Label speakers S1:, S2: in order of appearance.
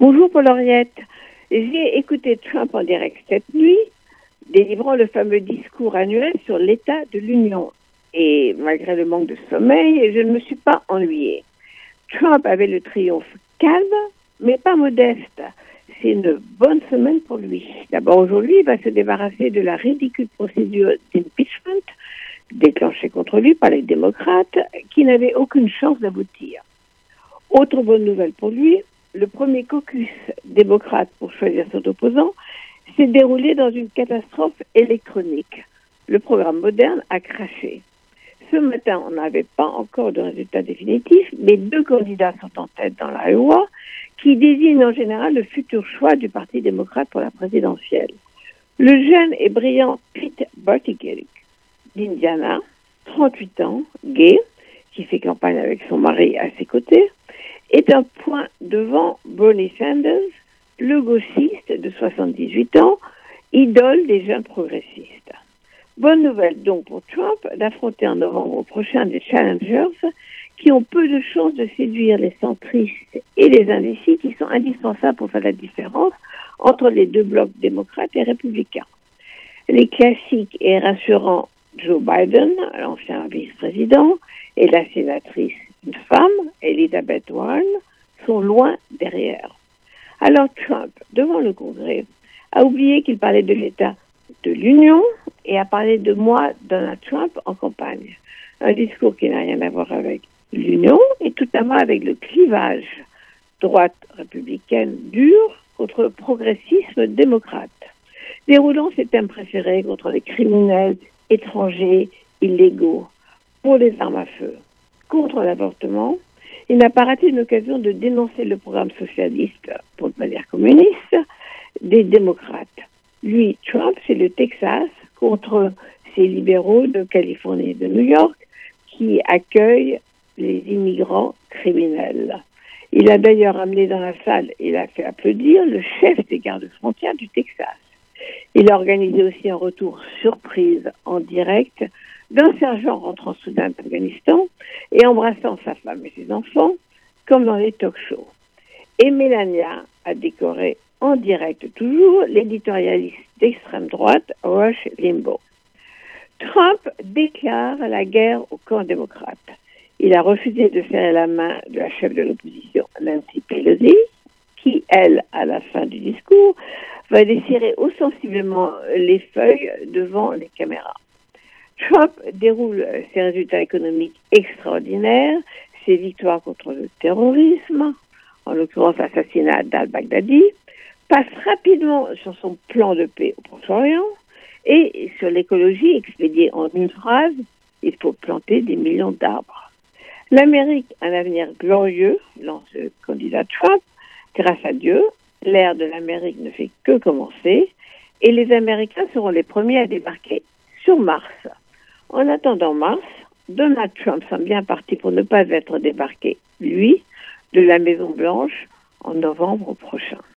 S1: Bonjour Paul Henriette. J'ai écouté Trump en direct cette nuit, délivrant le fameux discours annuel sur l'état de l'Union. Et malgré le manque de sommeil, je ne me suis pas ennuyée. Trump avait le triomphe calme, mais pas modeste. C'est une bonne semaine pour lui. D'abord, aujourd'hui, il va se débarrasser de la ridicule procédure d'impeachment déclenchée contre lui par les démocrates, qui n'avait aucune chance d'aboutir. Autre bonne nouvelle pour lui, le premier caucus démocrate pour choisir son opposant s'est déroulé dans une catastrophe électronique. Le programme moderne a craché. Ce matin, on n'avait pas encore de résultat définitif, mais deux candidats sont en tête dans la loi qui désignent en général le futur choix du Parti démocrate pour la présidentielle. Le jeune et brillant Pete Buttigieg d'Indiana, 38 ans, gay, qui fait campagne avec son mari à ses côtés, est un point devant Bernie Sanders, le gauchiste de 78 ans, idole des jeunes progressistes. Bonne nouvelle donc pour Trump d'affronter en novembre prochain des challengers qui ont peu de chances de séduire les centristes et les indécis qui sont indispensables pour faire la différence entre les deux blocs démocrates et républicains. Les classiques et rassurants Joe Biden, l'ancien vice-président, et la sénatrice une femme, Elizabeth Warren, sont loin derrière. Alors Trump, devant le Congrès, a oublié qu'il parlait de l'État de l'Union et a parlé de moi, Donald Trump, en campagne. Un discours qui n'a rien à voir avec l'Union et tout à fait avec le clivage droite républicaine dure contre progressisme démocrate, déroulant ses thèmes préférés contre les criminels étrangers illégaux pour les armes à feu contre l'avortement, il n'a pas raté une occasion de dénoncer le programme socialiste, pour ne pas dire communiste, des démocrates. Lui, Trump, c'est le Texas contre ces libéraux de Californie et de New York qui accueillent les immigrants criminels. Il a d'ailleurs amené dans la salle, il a fait applaudir le chef des gardes-frontières du Texas. Il a organisé aussi un retour surprise en direct d'un sergent rentrant soudain d'Afghanistan et embrassant sa femme et ses enfants, comme dans les talk-shows. Et Melania a décoré en direct toujours l'éditorialiste d'extrême droite Rush Limbaugh. Trump déclare la guerre au camp démocrate. Il a refusé de serrer la main de la chef de l'opposition, Nancy Pelosi, qui, elle, à la fin du discours, va desserrer ostensiblement les feuilles devant les caméras. Trump déroule ses résultats économiques extraordinaires, ses victoires contre le terrorisme, en l'occurrence l'assassinat d'al-Baghdadi, passe rapidement sur son plan de paix au Proche-Orient et sur l'écologie expédiée en une phrase, il faut planter des millions d'arbres. L'Amérique un avenir glorieux, lance le candidat Trump, grâce à Dieu. L'ère de l'Amérique ne fait que commencer et les Américains seront les premiers à débarquer sur Mars. En attendant mars, Donald Trump semble bien parti pour ne pas être débarqué, lui, de la Maison Blanche en novembre prochain.